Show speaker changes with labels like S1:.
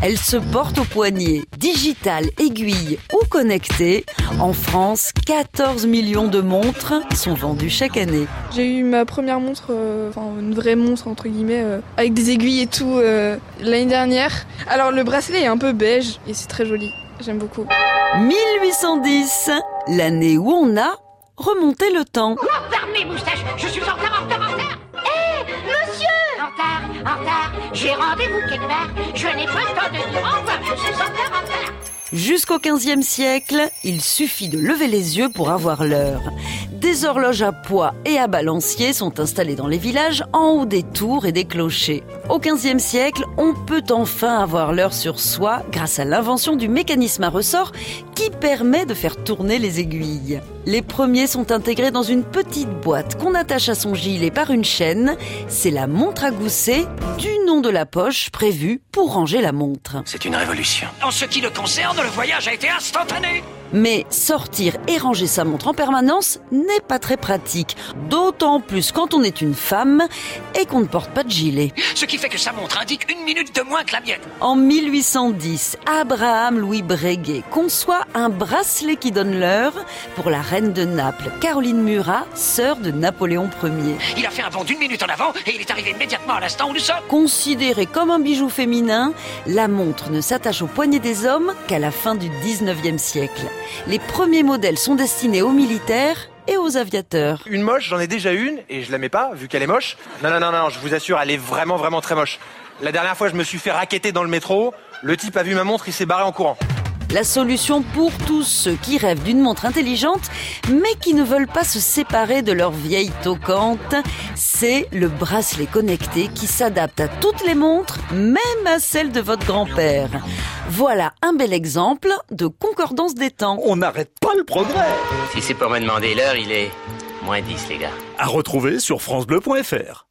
S1: Elle se porte au poignet, digitale, aiguille ou connectée. En France, 14 millions de montres sont vendues chaque année.
S2: J'ai eu ma première montre, euh, enfin une vraie montre entre guillemets, euh, avec des aiguilles et tout euh, l'année dernière. Alors le bracelet est un peu beige et c'est très joli. J'aime beaucoup.
S1: 1810, l'année où on a remonté le temps.
S3: Fermez, moustache Je suis en retard,
S1: Jusqu'au XVe siècle, il suffit de lever les yeux pour avoir l'heure. Des horloges à poids et à balancier sont installées dans les villages en haut des tours et des clochers. Au XVe siècle, on peut enfin avoir l'heure sur soi grâce à l'invention du mécanisme à ressort qui permet de faire tourner les aiguilles. Les premiers sont intégrés dans une petite boîte qu'on attache à son gilet par une chaîne. C'est la montre à gousset du nom de la poche prévue pour ranger la montre.
S4: C'est une révolution. En ce qui le concerne, le voyage a été instantané.
S1: Mais sortir et ranger sa montre en permanence n'est pas très pratique, d'autant plus quand on est une femme et qu'on ne porte pas de gilet.
S4: Ce qui fait que sa montre indique une minute de moins que la mienne.
S1: En 1810, Abraham Louis Breguet conçoit un bracelet qui donne l'heure pour la reine de Naples, Caroline Murat, sœur de Napoléon Ier.
S4: Il a fait un bond d'une minute en avant et il est arrivé immédiatement à l'instant où nous sommes.
S1: Considérée comme un bijou féminin, la montre ne s'attache au poignet des hommes qu'à la fin du 19e siècle. Les premiers modèles sont destinés aux militaires et aux aviateurs.
S5: Une moche, j'en ai déjà une et je la mets pas vu qu'elle est moche. Non, non, non, non, je vous assure, elle est vraiment, vraiment très moche. La dernière fois, je me suis fait raqueter dans le métro. Le type a vu ma montre, il s'est barré en courant.
S1: La solution pour tous ceux qui rêvent d'une montre intelligente, mais qui ne veulent pas se séparer de leur vieille toquante, c'est le bracelet connecté qui s'adapte à toutes les montres, même à celle de votre grand-père. Voilà un bel exemple de concordance des temps.
S6: On n'arrête pas le progrès.
S7: Si c'est pour me demander l'heure, il est moins 10, les gars.
S6: À retrouver sur FranceBleu.fr.